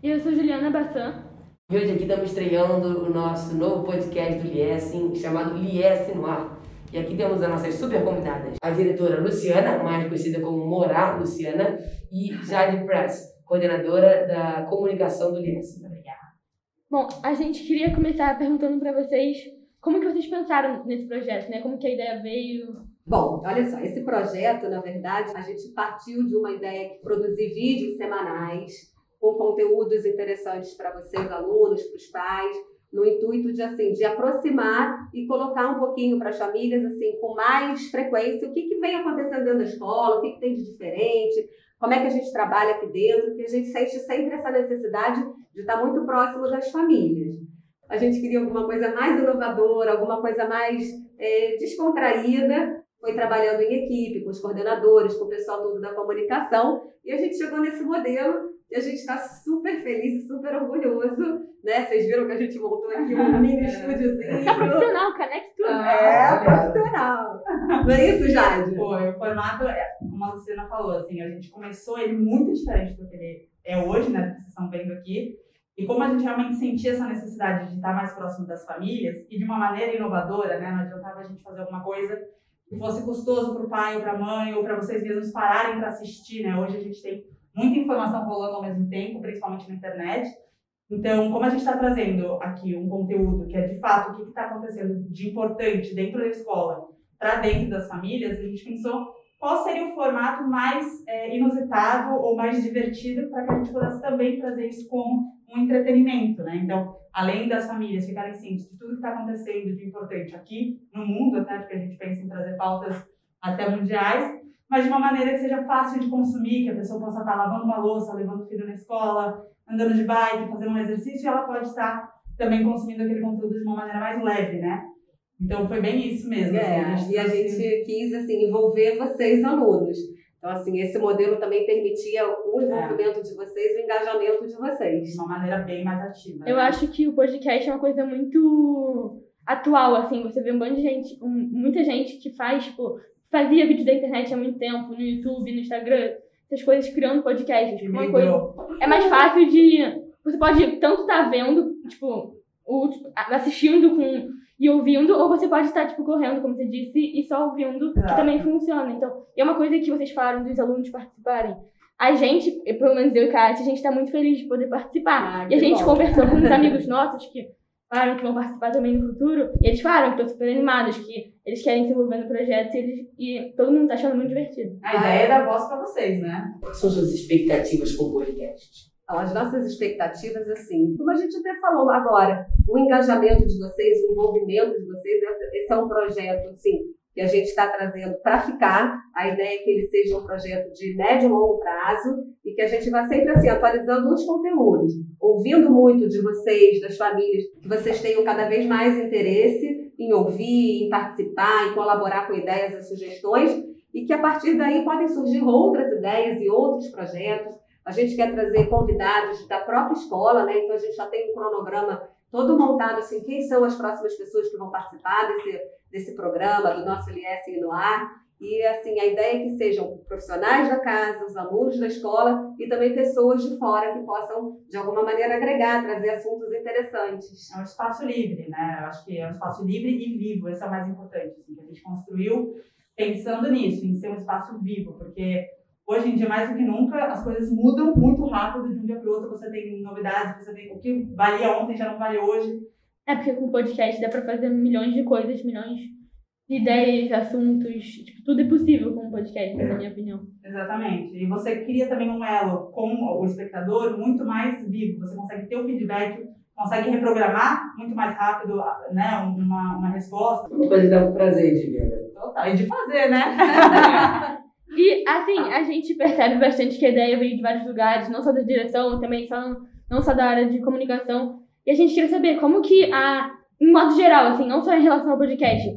E eu sou Juliana Bassan. E hoje aqui estamos estreando o nosso novo podcast do Liesen, chamado Liesen no Ar. E aqui temos as nossas super convidadas, a diretora Luciana, mais conhecida como Morar Luciana, e Jade Press, coordenadora da comunicação do Liesen. Obrigada. Bom, a gente queria começar perguntando para vocês como que vocês pensaram nesse projeto, né? Como que a ideia veio? Bom, olha só, esse projeto, na verdade, a gente partiu de uma ideia de produzir vídeos semanais com conteúdos interessantes para vocês, alunos, para os pais, no intuito de assim, de aproximar e colocar um pouquinho para as famílias assim, com mais frequência, o que, que vem acontecendo dentro da escola, o que, que tem de diferente, como é que a gente trabalha aqui dentro, porque a gente sente sempre essa necessidade de estar muito próximo das famílias. A gente queria alguma coisa mais inovadora, alguma coisa mais é, descontraída, foi trabalhando em equipe, com os coordenadores, com o pessoal todo da comunicação, e a gente chegou nesse modelo e a gente está super feliz e super orgulhoso, né? Vocês viram que a gente montou aqui um mini estúdiozinho. Tá profissional, caneca tudo. É, profissional. Não é isso, Jade? Foi, o formato, é, como a Luciana falou, assim, a gente começou ele muito diferente do que ele é hoje, né? Que vocês estão vendo aqui. E como a gente realmente sentia essa necessidade de estar mais próximo das famílias e de uma maneira inovadora, né? Não adiantava a gente fazer alguma coisa que fosse custoso para o pai ou para a mãe ou para vocês mesmos pararem para assistir, né? Hoje a gente tem muita informação rolando ao mesmo tempo, principalmente na internet. Então, como a gente está trazendo aqui um conteúdo que é de fato o que está acontecendo de importante dentro da escola para dentro das famílias, a gente pensou qual seria o formato mais é, inusitado ou mais divertido para que a gente pudesse também trazer isso como um entretenimento, né? Então, além das famílias ficarem cientes de tudo que está acontecendo de importante aqui no mundo, até porque a gente pensa em trazer pautas até mundiais, mas de uma maneira que seja fácil de consumir, que a pessoa possa estar lavando uma louça, levando o filho na escola, andando de bike, fazendo um exercício, e ela pode estar também consumindo aquele conteúdo de uma maneira mais leve, né? Então foi bem isso mesmo. É, assim, a e a gente quis assim envolver vocês alunos. Então assim esse modelo também permitia o envolvimento é. de vocês, o engajamento de vocês. De uma maneira bem mais ativa. Eu né? acho que o podcast é uma coisa muito atual, assim, você vê um monte de gente, um, muita gente que faz, tipo, fazia vídeo da internet há muito tempo, no YouTube, no Instagram, essas coisas criando podcasts. Tipo, uma coisa, é mais fácil de. Você pode tanto estar tá vendo, tipo, ou, tipo, assistindo com, e ouvindo, ou você pode estar, tipo, correndo, como você disse, e só ouvindo, que também funciona. Então, é uma coisa que vocês falaram dos alunos participarem. A gente, pelo menos eu e Kátia, a gente está muito feliz de poder participar. Ah, e a gente bom. conversou com uns amigos nossos que falaram que vão participar também no futuro, e eles falaram que estão super animados, que eles querem se envolver no projeto e, eles, e todo mundo está achando muito divertido. A ideia é dar voz para vocês, né? Quais são suas expectativas com o podcast? Então, as nossas expectativas, assim, como a gente até falou agora, o engajamento de vocês, o envolvimento de vocês, esse é um projeto, assim, que a gente está trazendo para ficar. A ideia é que ele seja um projeto de médio e longo prazo e que a gente vá sempre assim atualizando os conteúdos, ouvindo muito de vocês, das famílias, que vocês tenham cada vez mais interesse em ouvir, em participar, em colaborar com ideias e sugestões e que a partir daí podem surgir outras ideias e outros projetos. A gente quer trazer convidados da própria escola, né? Então a gente já tem um cronograma todo montado assim, quem são as próximas pessoas que vão participar desse desse programa, do nosso LS no ar. E assim, a ideia é que sejam profissionais da casa, os alunos da escola e também pessoas de fora que possam, de alguma maneira, agregar, trazer assuntos interessantes. É um espaço livre, né? Eu acho que é um espaço livre e vivo, esse é o mais importante, assim, que a gente construiu pensando nisso, em ser um espaço vivo, porque hoje em dia, mais do que nunca, as coisas mudam muito rápido de um dia para o outro, você tem novidades, você tem o que valia ontem já não vale hoje. É porque com podcast dá pra fazer milhões de coisas, milhões de ideias, assuntos, tipo, tudo é possível com um podcast, é. na minha opinião. Exatamente. E você cria também um elo com o espectador muito mais vivo. Você consegue ter o feedback, consegue reprogramar muito mais rápido né, uma, uma resposta. Uma coisa dá um prazer de ver, né? Total. E de fazer, né? e, assim, a gente percebe bastante que a ideia veio de vários lugares, não só da direção, também só, não só da área de comunicação, e a gente queria saber como que a, em modo geral, assim, não só em relação ao podcast,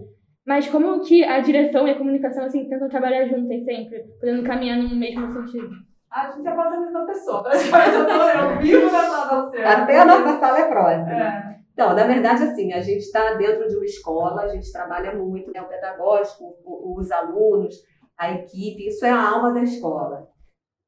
mas como que a direção e a comunicação, assim, tentam trabalhar juntas sempre, podendo caminhar no mesmo sentido. A gente é quase a mesma pessoa, praticamente eu, tô, eu vivo na sala você. Até a nossa sala é próxima. É. Então, na verdade, assim, a gente está dentro de uma escola, a gente trabalha muito, né, o pedagógico, os alunos, a equipe, isso é a alma da escola.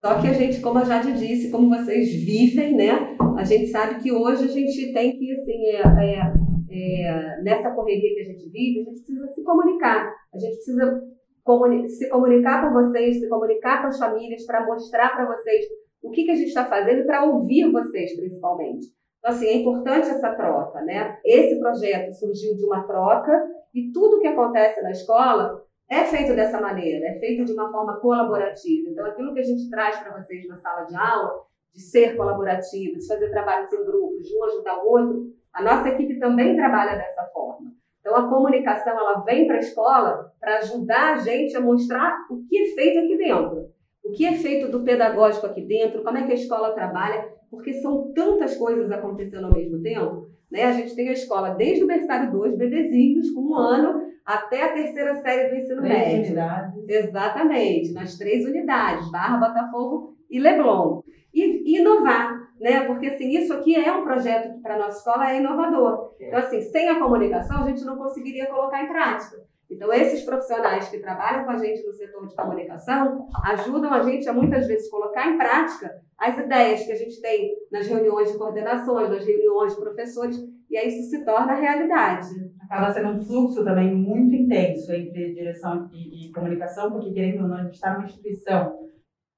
Só que a gente, como a Jade disse, como vocês vivem, né? A gente sabe que hoje a gente tem que, assim, é, é, é, nessa correria que a gente vive, a gente precisa se comunicar. A gente precisa comuni se comunicar com vocês, se comunicar com as famílias, para mostrar para vocês o que, que a gente está fazendo para ouvir vocês, principalmente. Então, assim, é importante essa troca, né? Esse projeto surgiu de uma troca e tudo que acontece na escola é feito dessa maneira, é feito de uma forma colaborativa. Então, aquilo que a gente traz para vocês na sala de aula, de ser colaborativo, de fazer trabalhos em grupos, de um ajudar o outro, a nossa equipe também trabalha dessa forma. Então, a comunicação ela vem para a escola para ajudar a gente a mostrar o que é feito aqui dentro. O que é feito do pedagógico aqui dentro, como é que a escola trabalha, porque são tantas coisas acontecendo ao mesmo tempo. Né? A gente tem a escola desde o berçário 2, bebezinhos, com um ano, até a terceira série do ensino Três médio. unidades. Exatamente, nas três unidades, Barra, Botafogo e Leblon. E, e inovar, né? Porque assim, isso aqui é um projeto que para a nossa escola é inovador. Então, assim, sem a comunicação, a gente não conseguiria colocar em prática. Então, esses profissionais que trabalham com a gente no setor de comunicação ajudam a gente a muitas vezes colocar em prática as ideias que a gente tem nas reuniões de coordenações, nas reuniões de professores, e aí isso se torna realidade. Acaba sendo um fluxo também muito intenso entre direção e, e comunicação, porque querendo ou não, a gente está numa instituição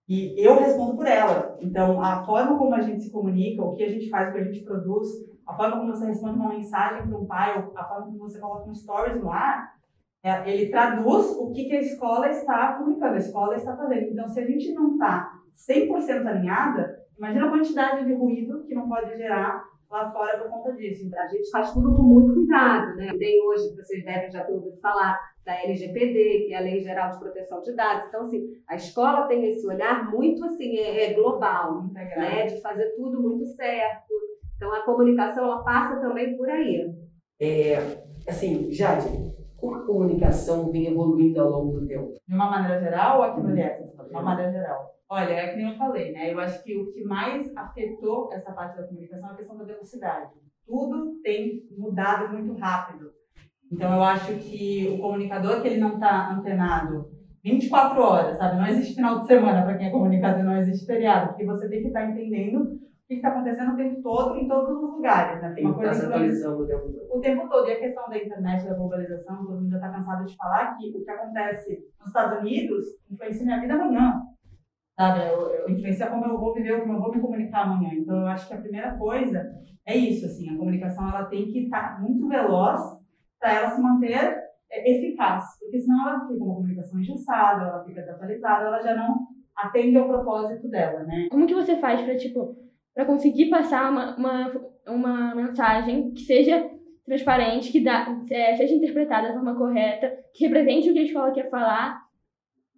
e eu respondo por ela. Então, a forma como a gente se comunica, o que a gente faz, o que a gente produz, a forma como você responde uma mensagem para um pai, a forma como você coloca um stories no ar, é, ele traduz o que, que a escola está comunicando, a escola está fazendo. Então, se a gente não está 100% alinhada, imagina a quantidade de ruído que não pode gerar lá fora por conta disso. A gente faz tudo com muito cuidado, né? Tem hoje, vocês devem já ter ouvido falar, da LGPD, que é a Lei Geral de Proteção de Dados. Então, assim, a escola tem esse olhar muito, assim, é, é global, né? De fazer tudo muito certo. Então, a comunicação, ela passa também por aí. É, assim, Jade, como a comunicação vem evoluindo ao longo do tempo? De uma maneira geral ou aqui no LIES? Uma maneira geral. Olha, é que nem eu falei, né? Eu acho que o que mais afetou essa parte da comunicação é a questão da velocidade. Tudo tem mudado muito rápido. Então, eu acho que o comunicador que ele não está antenado 24 horas, sabe? Não existe final de semana para quem é comunicador, não existe feriado, porque você tem que estar tá entendendo que está acontecendo o tempo todo, em todos os lugares. Né? Tem que estar se atualizando o tempo todo. O tempo todo. E a questão da internet, da globalização, todo mundo já está cansado de falar que o que acontece nos Estados Unidos influencia minha vida amanhã. Sabe? Eu, eu influencia como eu vou viver, como eu vou me comunicar amanhã. Então, eu acho que a primeira coisa é isso, assim, a comunicação ela tem que estar tá muito veloz para ela se manter é, eficaz, porque senão ela fica uma comunicação engessada, ela fica desatualizada, ela já não atende ao propósito dela, né? Como que você faz para tipo para conseguir passar uma, uma, uma mensagem que seja transparente, que dá, é, seja interpretada da forma correta, que represente o que a escola quer falar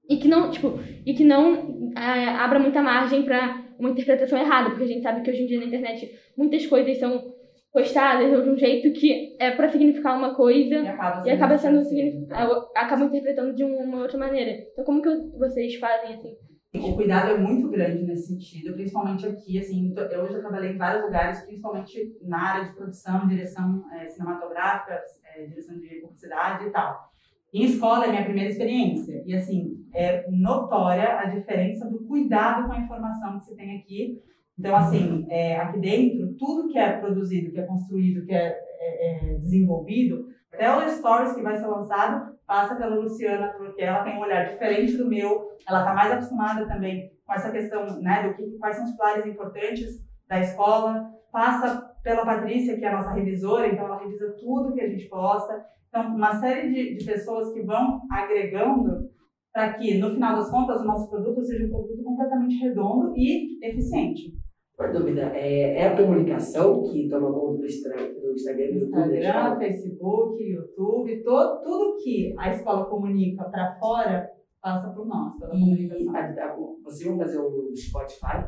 e que não, tipo, e que não é, abra muita margem para uma interpretação errada, porque a gente sabe que hoje em dia na internet muitas coisas são postadas de um jeito que é para significar uma coisa e acaba sendo, e acaba sendo acaba interpretando de uma outra maneira. Então como que vocês fazem assim? O cuidado é muito grande nesse sentido, principalmente aqui, assim, eu hoje trabalhei em vários lugares, principalmente na área de produção, direção é, cinematográfica, é, direção de publicidade e tal. Em escola é minha primeira experiência e assim é notória a diferença do cuidado com a informação que se tem aqui. Então assim, é, aqui dentro tudo que é produzido, que é construído, que é, é, é desenvolvido, até o stories que vai ser lançado passa pela Luciana porque ela tem um olhar diferente do meu. Ela está mais acostumada também com essa questão, né, do que quais são os pilares importantes da escola. Passa pela Patrícia que é a nossa revisora, então ela revisa tudo que a gente posta. Então, uma série de, de pessoas que vão agregando para que, no final das contas, o nosso produto seja um produto completamente redondo e eficiente. Uma dúvida, é, é a comunicação que toma conta do, do Instagram, YouTube? Instagram, Facebook, YouTube, todo, tudo que a escola comunica para fora passa por nós, pela e comunicação. A, a, vocês vão fazer um Spotify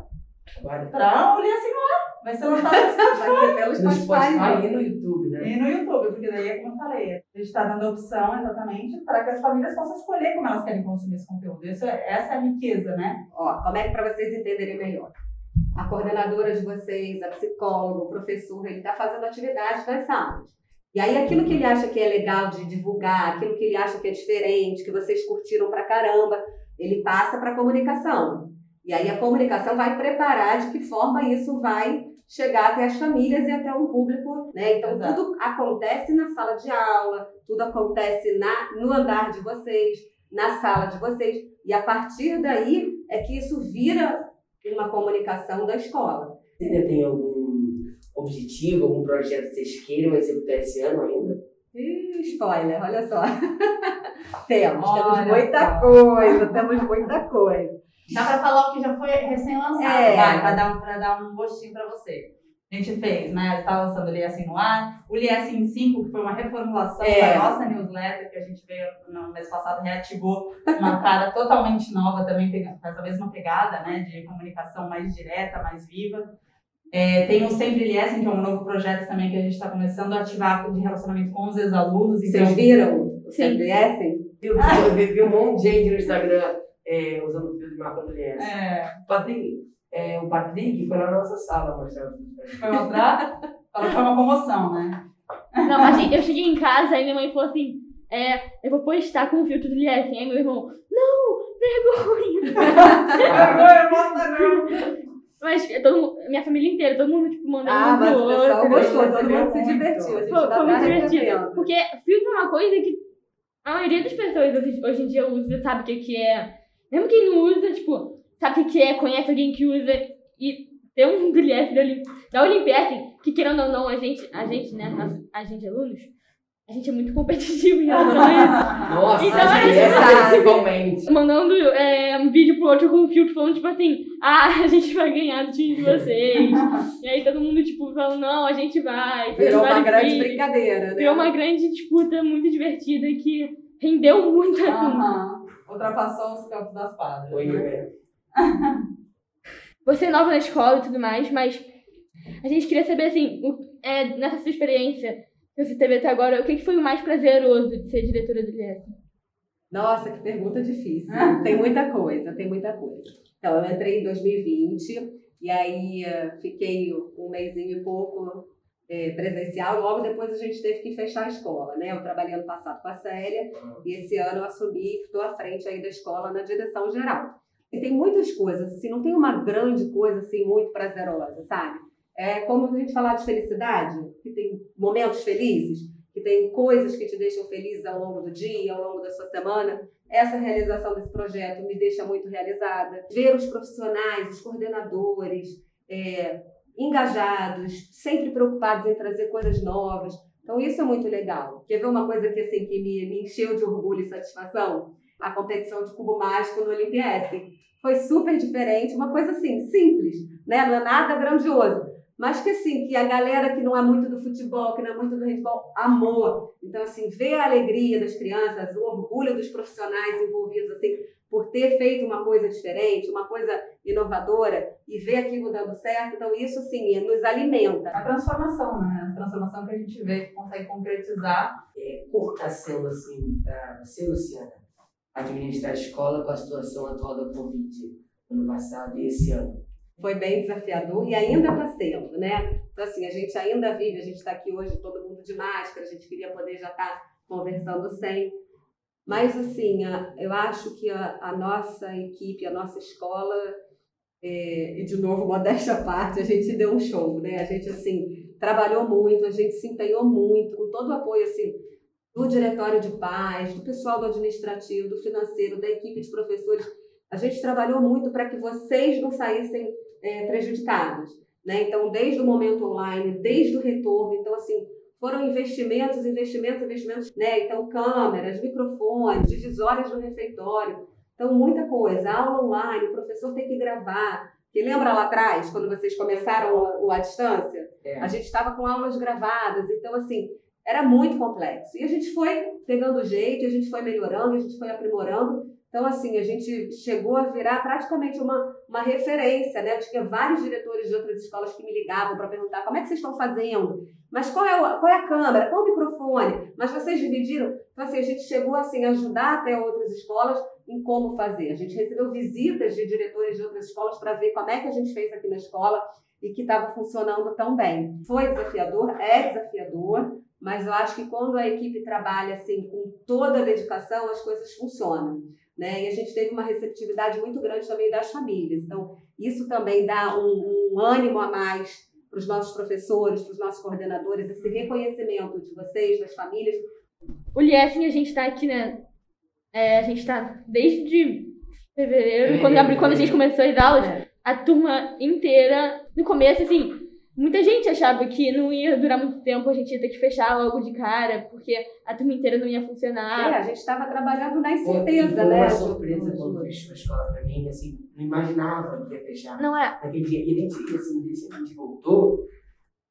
agora? Para olhar assim, ó, vai ser lançado no Spotify. Vai ser pelo No Spotify. Spotify e no YouTube, né? E no YouTube, porque daí é como eu falei, a gente está dando a opção exatamente para que as famílias possam escolher como elas querem consumir esse conteúdo. Isso é, essa é a riqueza, né? Ó, como é que para vocês entenderem melhor? A coordenadora de vocês, a psicóloga, o professor, ele está fazendo atividade nas salas. E aí aquilo que ele acha que é legal de divulgar, aquilo que ele acha que é diferente, que vocês curtiram pra caramba, ele passa para a comunicação. E E aí a comunicação vai preparar de que forma isso vai chegar até as famílias e até um público, né? Então Exato. tudo acontece na sala de aula, tudo acontece na, no andar de vocês, na sala de vocês, e a partir daí é que isso vira uma comunicação da escola. Você ainda tem algum objetivo, algum projeto que vocês queiram executar esse ano ainda? Ih, spoiler, olha só. temos, Olha temos muita só. coisa, temos muita coisa. Dá pra falar o que já foi recém-lançado, É. vai, pra dar, um- pra dar um gostinho pra você. A gente fez, né? Está lançando o Lies no ar. O Lies em 5, que foi uma reformulação É. da nossa newsletter, que a gente veio no mês passado, reativou uma cara totalmente nova, também pegando essa mesma pegada, né? De comunicação mais direta, mais viva. É, tem o Sempre Liesen, que é um novo projeto também que a gente está começando a ativar de relacionamento com os ex-alunos. Então, Vocês viram o Sim. CBS? Eu vi, eu vi, vi um monte de gente no Instagram é, usando o filtro de marca do Lies. é, Patrick, é, o Patrick foi lá na nossa sala mostrar foi mostrar? Falou que foi uma comoção, né? Não, a gente, eu cheguei em casa e minha mãe falou assim: é, eu vou postar com o filtro do Liesen. Aí meu irmão, não, vergonha. Mas todo mundo, minha família inteira, todo mundo tipo, mandando Ah, um mas o pessoal outro. gostou, todo mundo se divertiu. A gente Foi, tá foi muito divertido. Porque filtro é uma coisa que a maioria das pessoas hoje, hoje em dia usa, sabe o que, que é. Mesmo quem não usa, tipo, sabe o que, que é, conhece alguém que usa. E ter um do da, Olim- da que querendo ou não, a gente, a gente, né, nossa, a gente alunos, a gente é muito competitivo em relação a isso. Nossa, Então, a a gente gente sabe. principalmente. Mandando é, um vídeo pro outro com o filtro falando, tipo assim, ah, a gente vai ganhar do time de vocês. e aí todo mundo, tipo, falando, não, a gente vai. Virou uma grande vídeos. brincadeira, né? Virou uma grande disputa muito divertida que rendeu muito. Aham. Ultrapassou os campos das quadras. Foi, né? Você é nova na escola e tudo mais, mas a gente queria saber, assim, o- é, nessa sua experiência que você teve até agora, o que, que foi o mais prazeroso de ser diretora do IES? Nossa, que pergunta difícil. Tem muita coisa, tem muita coisa. Então, eu entrei em 2020 e aí eh, fiquei um mêsinho e pouco eh, presencial. Logo depois a gente teve que fechar a escola, né? Eu trabalhei ano passado com a Célia e esse ano eu assumi, estou à frente aí da escola na direção geral. E tem muitas coisas, assim, não tem uma grande coisa assim muito prazerosa, sabe? É como a gente falar de felicidade, que tem momentos felizes, que tem coisas que te deixam felizes ao longo do dia, ao longo da sua semana. Essa realização desse projeto me deixa muito realizada. Ver os profissionais, os coordenadores, é, engajados, sempre preocupados em trazer coisas novas. Então isso é muito legal. Quer ver uma coisa que assim que me, me encheu de orgulho e satisfação? A competição de cubo mágico no Olimpiesse. Foi super diferente, uma coisa assim, simples, né? Não é nada grandioso. Mas que assim, que a galera que não é muito do futebol, que não é muito do handball, amou. Então, assim, ver a alegria das crianças, o orgulho dos profissionais envolvidos, assim, por ter feito uma coisa diferente, uma coisa inovadora e ver aquilo dando certo. Então, isso, assim, nos alimenta. A transformação, né? A transformação que a gente vê que consegue concretizar. É, está sendo, assim, para você, Luciana, administrar a escola com a situação atual da Covid, ano passado e esse ano? Foi bem desafiador e ainda está sendo, né? Então, assim, a gente ainda vive, a gente está aqui hoje todo mundo de máscara, a gente queria poder já estar conversando sem. Mas, assim, a- eu acho que a, a nossa equipe, a nossa escola, é, e de novo, modéstia à parte, a gente deu um show, né? A gente, assim, trabalhou muito, a gente se empenhou muito, com todo o apoio, assim, do diretório de paz, do pessoal do administrativo, do financeiro, da equipe de professores. A gente trabalhou muito para que vocês não saíssem é, prejudicados, né? Então, desde o momento online, desde o retorno, então, assim, foram investimentos, investimentos, investimentos, né? Então, câmeras, microfones, divisórias no refeitório, então, muita coisa. Aula online, o professor tem que gravar. Que lembra lá atrás, quando vocês começaram o, o à distância? É. A gente estava com aulas gravadas, então, assim, era muito complexo. E a gente foi pegando jeito, a gente foi melhorando, a gente foi aprimorando. Então, assim, a gente chegou a virar praticamente uma, uma referência, né? Eu tinha vários diretores de outras escolas que me ligavam para perguntar como é que vocês estão fazendo, mas qual é, o, qual é a câmera, qual o microfone, mas vocês dividiram? Então, assim, a gente chegou assim, a ajudar até outras escolas em como fazer. A gente recebeu visitas de diretores de outras escolas para ver como é que a gente fez aqui na escola e que estava funcionando tão bem. Foi desafiador, é desafiador, mas eu acho que quando a equipe trabalha assim com toda a dedicação, as coisas funcionam. né? E a gente teve uma receptividade muito grande também das famílias. Então, isso também dá um, um ânimo a mais para os nossos professores, para os nossos coordenadores, esse reconhecimento de vocês, das famílias. O Liefing, a gente está aqui, né? É, a gente está desde fevereiro, quando, abri, quando a gente começou as aulas, É. a turma inteira, no começo, assim, muita gente achava que não ia durar muito tempo, a gente ia ter que fechar logo de cara, porque a turma inteira não ia É, funcionar. a gente estava trabalhando na incerteza, foi né? uma surpresa quando fechou a escola pra mim, assim, não imaginava que ia fechar. Não é? naquele dia. E a gente, assim, desde que a gente voltou,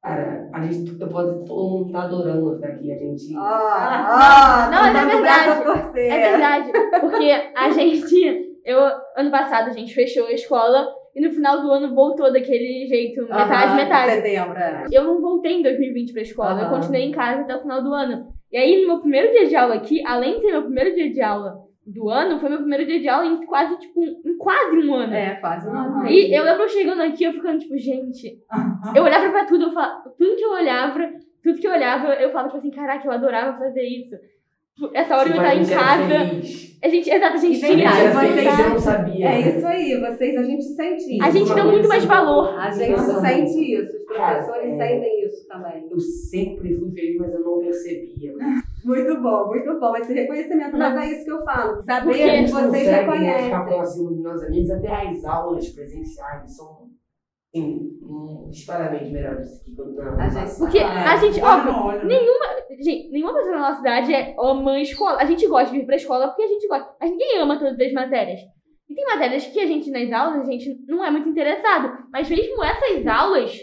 cara, a gente, eu posso, todo mundo tá adorando ficar aqui. A gente. Ah, ah, Não, mas é verdade. É verdade, porque a gente, eu, ano passado a gente fechou a escola e no final do ano voltou daquele jeito, metade, Aham, metade. Setembro, é. Eu não voltei em 2020 pra escola, eu Aham. continuei em casa até o final do ano. E aí, no meu primeiro dia de aula aqui, além de ser meu primeiro dia de aula do ano, foi meu primeiro dia de aula em quase, tipo, um- em quase um ano. É, quase um ano. E eu lembro eu chegando aqui, eu ficando, tipo, gente. Eu olhava pra tudo, eu falava, tudo que eu olhava, tudo que eu olhava, eu falava, tipo assim, caraca, eu adorava fazer isso. Essa hora eu estar em casa. A gente, exato, a gente A vem gente tinha. vocês eu não sabia. É isso aí, vocês, a gente sente isso. A gente coisa muito mais valor. A gente Nossa, sente isso, os professores Cara, é- sentem isso também. Eu sempre fui feliz, mas eu não percebia. Muito bom, muito bom esse reconhecimento, mas é isso que eu falo. Saber que vocês consegue né, ficar reconhecem. próximo dos meus amigos, até as aulas presenciais são, um, disparadamente melhores que quando Porque a gente, óbvio, nenhuma, gente, nenhuma pessoa na nossa cidade é ama a escola. A gente gosta de vir pra escola porque a gente gosta. Mas ninguém ama todas as matérias. E tem matérias que a gente, nas aulas, a gente não é muito interessado. Mas mesmo essas aulas,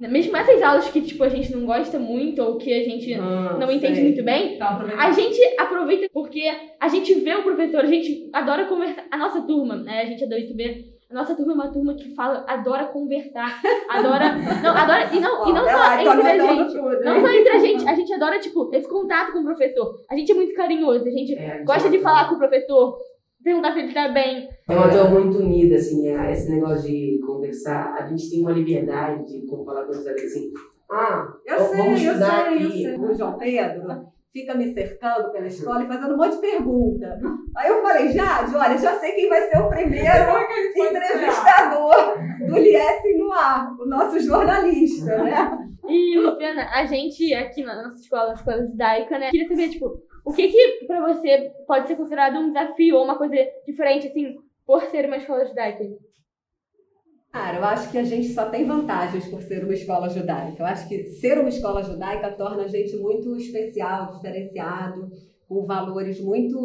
né, mesmo essas aulas que, tipo, a gente não gosta muito ou que a gente ah, não entende muito bem, tá, a gente aproveita porque a gente vê o professor, a gente adora conversar. A nossa turma, né? A gente é da 8B, nossa turma é uma turma que fala, adora conversar, adora. Não, adora. E não, e não só tô entre a gente. tudo, Não só entre a gente, a gente adora, tipo, esse contato com o professor. A gente é muito carinhoso, a gente É, gosta de falar com o professor, perguntar se ele tá bem. É uma turma muito unida, assim, é, esse negócio de conversar. A gente tem uma liberdade de falar com os assim. Ah, Eu vamos sei, eu sei, estudar eu aqui. sei. O João Pedro fica me cercando pela escola e fazendo um monte de pergunta. Aí eu falei, Jade, olha, já sei quem vai ser o primeiro entrevistador do Lies no ar, o nosso jornalista, né? E, Luciana, a gente aqui na nossa escola, na escola judaica, né, queria saber, tipo, o que que pra você pode ser considerado um desafio ou uma coisa diferente, assim, por ser uma escola judaica? Cara, eu acho que a gente só tem vantagens por ser uma escola judaica. Eu acho que ser uma escola judaica torna a gente muito especial, diferenciado, com valores muito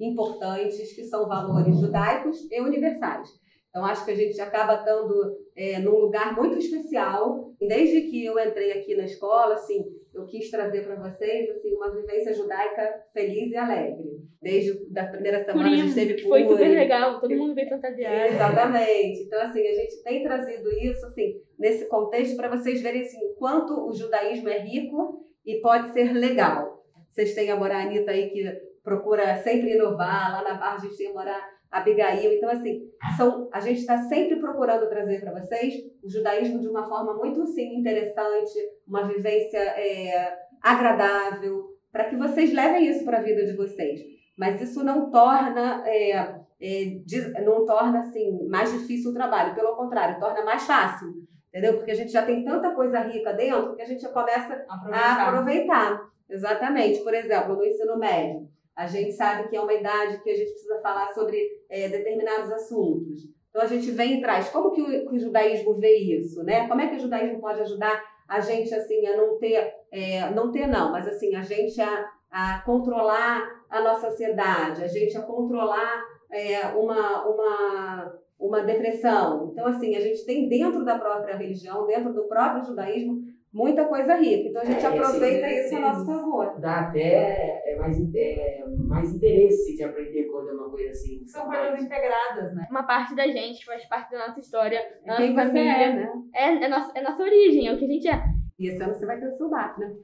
importantes, que são valores judaicos e universais. Então, acho que a gente acaba estando é, num lugar muito especial. Desde que eu entrei aqui na escola, assim, eu quis trazer para vocês assim, uma vivência judaica feliz e alegre. Desde a primeira semana a Purim, gente teve que foi super Purim, legal, todo mundo veio fantasiado. Exatamente. Então, assim, a gente tem trazido isso, assim, nesse contexto para vocês verem, assim, o quanto o judaísmo é rico e pode ser legal. Vocês têm a Moranita aí que procura sempre inovar, lá na Barra a gente tem a Abigail. Então, assim, são, a gente está sempre procurando trazer para vocês o judaísmo de uma forma muito, assim, interessante, uma vivência é, agradável, para que vocês levem isso para a vida de vocês. Mas isso não torna é, é, não torna assim mais difícil o trabalho, pelo contrário, torna mais fácil, entendeu? Porque a gente já tem tanta coisa rica dentro que a gente já começa a Aproveitar. aproveitar. Exatamente. Por exemplo, no ensino médio, a gente sabe que é uma idade que a gente precisa falar sobre é, determinados assuntos. Então a gente vem e traz como que o, que o judaísmo vê isso, né? Como é que o judaísmo pode ajudar a gente assim a não ter, é, não ter não, mas assim a gente a, a controlar a nossa ansiedade, a gente a controlar é, uma, uma, uma depressão. Então, assim, a gente tem dentro da própria religião, dentro do próprio judaísmo, muita coisa rica. Então, a gente É, aproveita esse- isso a nosso favor. Dá até é, mais, é, mais interesse de aprender quando é uma coisa assim. São coisas integradas, né? Uma parte da gente faz parte da nossa história, da É quem nossa você família. é, né? É, é, nossa, é nossa origem, é o que a gente é. E esse ano você vai ter o seu bar, né?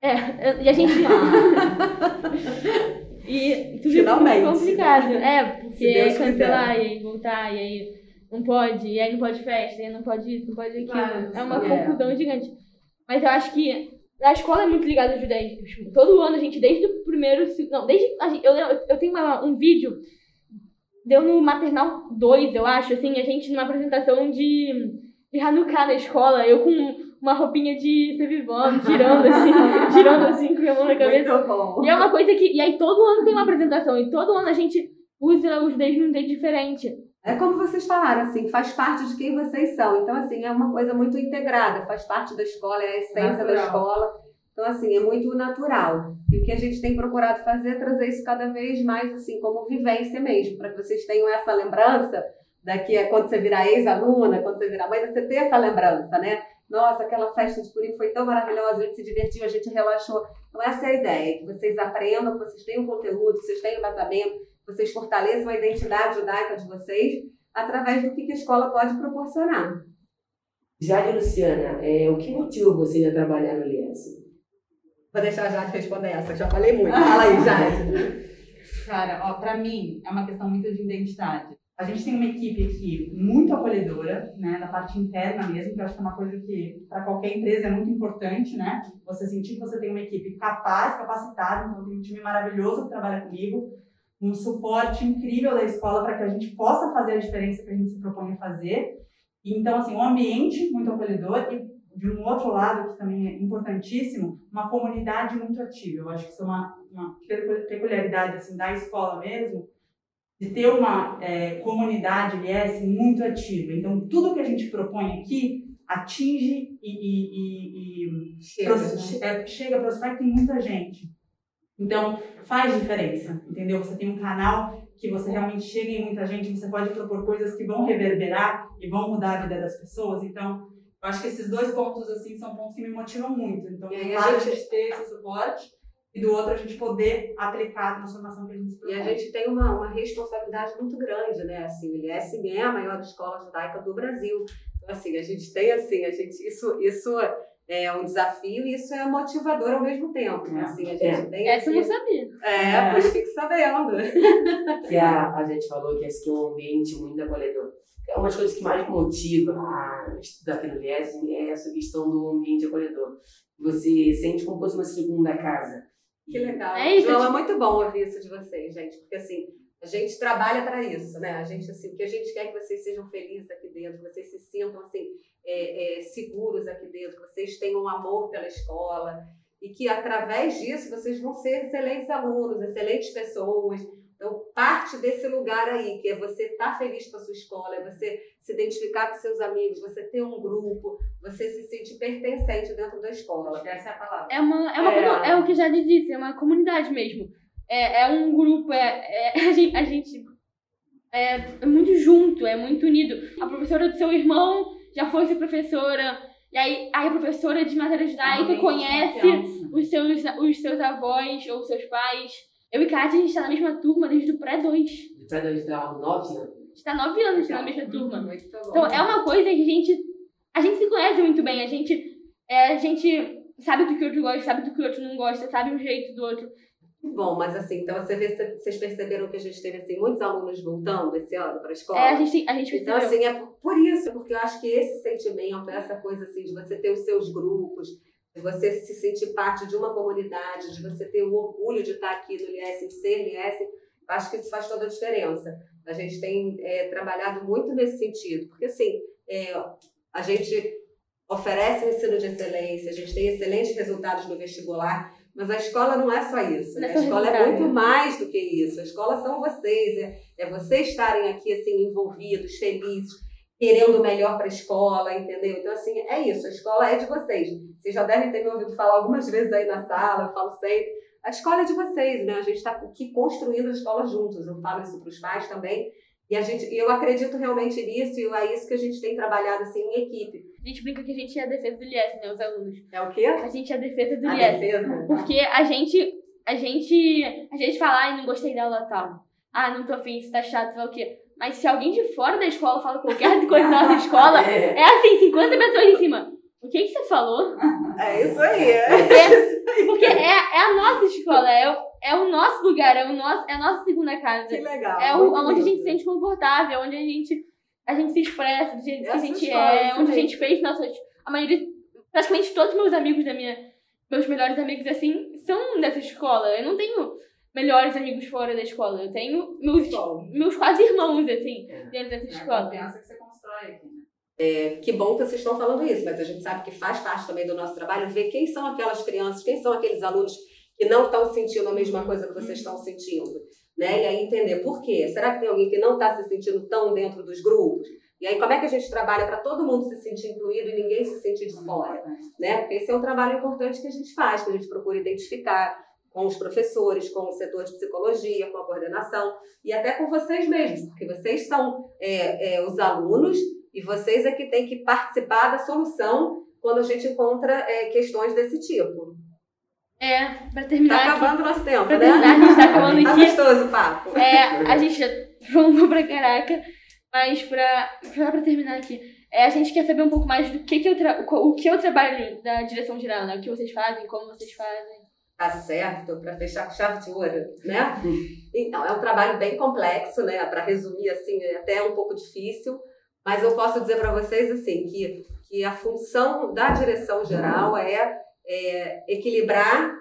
É, e a gente. e tudo Finalmente. isso é complicado. É, porque cancelar e aí voltar, e aí não pode, e aí não pode festa, e aí não pode isso, não pode aquilo. Claro, é uma é. confusão gigante. Mas eu acho que A escola é muito ligada aos 10. Tipo, todo ano a gente, desde o primeiro. Não, desde. Gente, eu, eu tenho uma, um vídeo. Deu no Maternal 2, eu acho, assim, a gente numa apresentação de, de Hanukkah na escola, eu com uma roupinha de Sevivano, girando assim, girando assim com a mão na cabeça. E é uma coisa que. E aí todo ano tem uma apresentação, e todo ano a gente usa os dedos num jeito diferente. É como vocês falaram, assim, faz parte de quem vocês são. Então, assim, é uma coisa muito integrada, faz parte da escola, é a essência da Natural. escola. Então, assim, é muito natural. E o que a gente tem procurado fazer é trazer isso cada vez mais, assim, como vivência mesmo, para que vocês tenham essa lembrança daqui a quando você virar ex-aluna, quando você virar mãe, você ter essa lembrança, né? Nossa, aquela festa de Purim foi tão maravilhosa, a gente se divertiu, a gente relaxou. Então, essa é a ideia, que vocês aprendam, que vocês tenham conteúdo, que vocês tenham embasamento, vocês fortaleçam a identidade judaica de vocês através do que a escola pode proporcionar. Jade e Luciana, é, o que motiva vocês a trabalhar no Lies? Vou deixar a Jade responder essa, já falei muito. Fala aí, Jade. Cara, ó, pra mim é uma questão muito de identidade. A gente tem uma equipe aqui muito acolhedora, né, da parte interna mesmo, que eu acho que é uma coisa que para qualquer empresa é muito importante, né? Você sentir que você tem uma equipe capaz, capacitada, então tem um time maravilhoso que trabalha comigo, um suporte incrível da escola para que a gente possa fazer a diferença que a gente se propõe a fazer. Então, assim, um ambiente muito acolhedor e de um outro lado que também é importantíssimo, uma comunidade muito ativa. Eu acho que isso é uma, uma peculiaridade assim da escola mesmo, de ter uma é, comunidade LS muito ativa. Então, tudo que a gente propõe aqui atinge e, e, e, e Chega, pros- né? é, chega, prospecta em muita gente. Então, faz diferença, entendeu? Você tem um canal que você realmente chega em muita gente, você pode propor coisas que vão reverberar e vão mudar a vida das pessoas. Então, eu acho que esses dois pontos, assim, são pontos que me motivam muito. Então, E aí de um a gente- gente ter esse suporte e do outro, a gente poder aplicar a transformação que a gente se E propõe. a gente tem uma, uma responsabilidade muito grande, né? Assim, o ILS é a maior escola judaica do Brasil. Então, assim, a gente tem, assim, a gente, isso, isso é um desafio e isso é motivador ao mesmo tempo. Né? Assim, a gente É. tem Essa eu não sabia. É, pois fique sabendo. que a, a gente falou que esse é um ambiente muito acolhedor. É uma das coisas que mais motiva a estudar aqui no Lies é essa questão do ambiente acolhedor. Você sente como se fosse uma segunda casa. Que legal. É isso, João, é muito bom ouvir isso de vocês, gente, porque assim, a gente trabalha para isso, né? A gente, assim, o que a gente quer é que vocês sejam felizes aqui dentro, vocês se sintam, assim, é, é, seguros aqui dentro, que vocês tenham um amor pela escola e que, através disso, vocês vão ser excelentes alunos, excelentes pessoas. Então, parte desse lugar aí, que é você estar feliz com a sua escola, é você se identificar com seus amigos, você ter um grupo, você se sentir pertencente dentro da escola. Acho que essa é a palavra. É, uma, é, uma, É. é o que já lhe disse, é uma comunidade mesmo. É, é um grupo, é, é- a gente, a gente é, é muito junto, é muito unido. A professora do seu irmão já foi sua professora, e aí, aí a professora de matéria judaica de conhece os seus, os seus avós ou seus pais. Eu e Kátia, a gente tá na mesma turma desde o pré-2. Para nós dar nove anos. A gente tá nove anos na mesma turma. Muito bom. Então é uma coisa que a gente. A gente se conhece muito bem. A gente. É, a gente sabe do que o outro gosta, sabe do que o outro não gosta, sabe o jeito do outro. Bom, mas assim, então você vê, vocês perceberam que a gente teve assim, muitos alunos voltando esse ano para a escola? É, a gente, a gente Então, percebeu. assim, é por isso, porque eu acho que esse sentimento, essa coisa assim, de você ter os seus grupos, de você se sentir parte de uma comunidade, de você ter o orgulho de estar aqui no LIS, de ser LIS, eu acho que isso faz toda a diferença. A gente tem é, trabalhado muito nesse sentido, porque assim, é, a gente oferece um ensino de excelência, a gente tem excelentes resultados no vestibular, mas a escola não é só isso. Né? A escola é muito né? mais do que isso. A escola são vocês, é, é vocês estarem aqui assim envolvidos, felizes, querendo o melhor para a escola, entendeu? Então assim é isso. A escola é de vocês. Vocês já devem ter me ouvido falar algumas vezes aí na sala. Eu falo sempre. A escola é de vocês, né? A gente está aqui construindo a escola juntos. Eu falo isso para os pais também. E a gente, e eu acredito realmente nisso e é isso que a gente tem trabalhado assim em equipe. A gente brinca que a gente é a defesa do IES, né, os alunos. É o quê? A gente é a defesa do A IES. defesa. Porque a gente, a gente, a gente fala, ai, não gostei da aula tal. Ah, não tô afim, isso tá chato, sei o quê. Mas se alguém de fora da escola fala qualquer coisa na nossa escola, É. é assim, 50 pessoas em cima. O que que você falou? É isso aí. Porque, porque é, é a nossa escola, é o, é o nosso lugar, é, o nosso, é a nossa segunda casa. Que legal. É o, onde a gente se sente confortável, onde a gente, a gente se expressa, do jeito que a gente é, onde a gente fez nossas. A maioria, praticamente todos os meus amigos da minha, meus melhores amigos, assim, são dessa escola. Eu não tenho melhores amigos fora da escola. Eu tenho meus, meus quase irmãos, assim, dentro dessa É a escola. confiança que você constrói aqui, né? É, que bom que vocês estão falando isso, mas a gente sabe que faz parte também do nosso trabalho ver quem são aquelas crianças, quem são aqueles alunos que não estão sentindo a mesma coisa que vocês estão sentindo. Né? E aí entender por quê. Será que tem alguém que não está se sentindo tão dentro dos grupos? E aí como é que a gente trabalha para todo mundo se sentir incluído e ninguém se sentir de fora? né? Porque esse é um trabalho importante que a gente faz, que a gente procura identificar com os professores, com o setor de psicologia, com a coordenação e até com vocês mesmos, porque vocês são é, é, os alunos e vocês é que têm que participar da solução quando a gente encontra é, questões desse tipo. É, pra Tá terminar aqui. acabando o nosso tempo, Pra né? terminar, a gente tá acabando Tá aqui. gostoso o papo. É, a gente já prolongou pra caraca, mas pra, pra, pra terminar aqui, é, a gente quer saber um pouco mais do que, que eu tra o que eu trabalho da direção geral, né? O que vocês fazem, como vocês fazem. Tá certo, para fechar com chave de ouro, né? Então, é um trabalho bem complexo, né? Para resumir, assim, é até um pouco difícil, mas eu posso dizer para vocês, assim, que, que a função da direção geral é, é equilibrar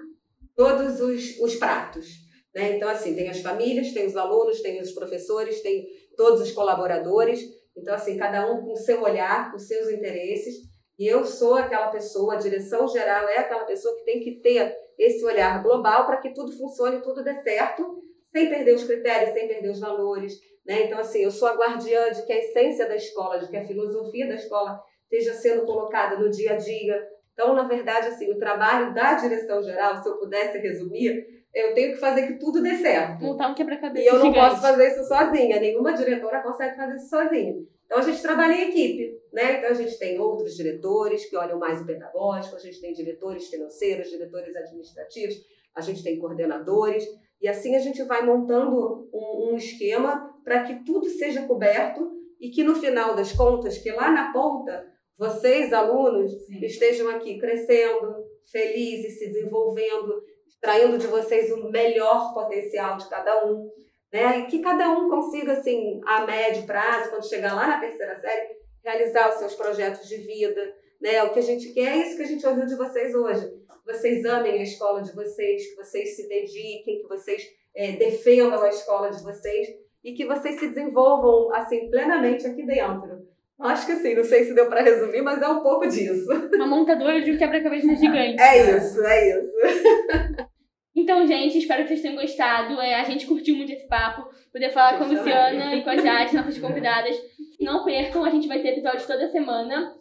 todos os, os pratos, né? Então, assim, tem as famílias, tem os alunos, tem os professores, tem todos os colaboradores, então, assim, cada um com seu olhar, com seus interesses, e eu sou aquela pessoa, a direção geral é aquela pessoa que tem que ter esse olhar global para que tudo funcione, tudo dê certo, sem perder os critérios, sem perder os valores. Né? Então, assim, eu sou a guardiã de que a essência da escola, de que a filosofia da escola esteja sendo colocada no dia a dia. Então, na verdade, assim, o trabalho da direção geral, se eu pudesse resumir, eu tenho que fazer que tudo dê certo. Montar um quebra-cabeça E eu não gigante. posso fazer isso sozinha, nenhuma diretora consegue fazer isso sozinha. Então a gente trabalha em equipe, né? Então a gente tem outros diretores que olham mais o pedagógico, a gente tem diretores financeiros, diretores administrativos, a gente tem coordenadores, e assim a gente vai montando um, um esquema para que tudo seja coberto e que no final das contas, que lá na ponta, vocês, alunos, Sim. estejam aqui crescendo, felizes, se desenvolvendo, extraindo de vocês o melhor potencial de cada um, né? E que cada um consiga, assim, a médio prazo, quando chegar lá na terceira série, realizar os seus projetos de vida, né? O que a gente quer é isso que a gente ouviu de vocês hoje. Que vocês amem a escola de vocês, que vocês se dediquem, que vocês eh, defendam a escola de vocês e que vocês se desenvolvam, assim, plenamente aqui dentro. Acho que assim, não sei se deu para resumir, mas é um pouco disso. Uma montadora de um quebra-cabeça gigante. É isso, é isso. Então, gente, espero que vocês tenham gostado. É, a gente curtiu muito esse papo. Poder falar com a Luciana e com a Jade, nossas convidadas. Não percam, a gente vai ter episódios toda semana.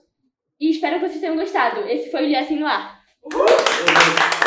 E espero que vocês tenham gostado. Esse foi o Dia Assim no Ar. Uhum.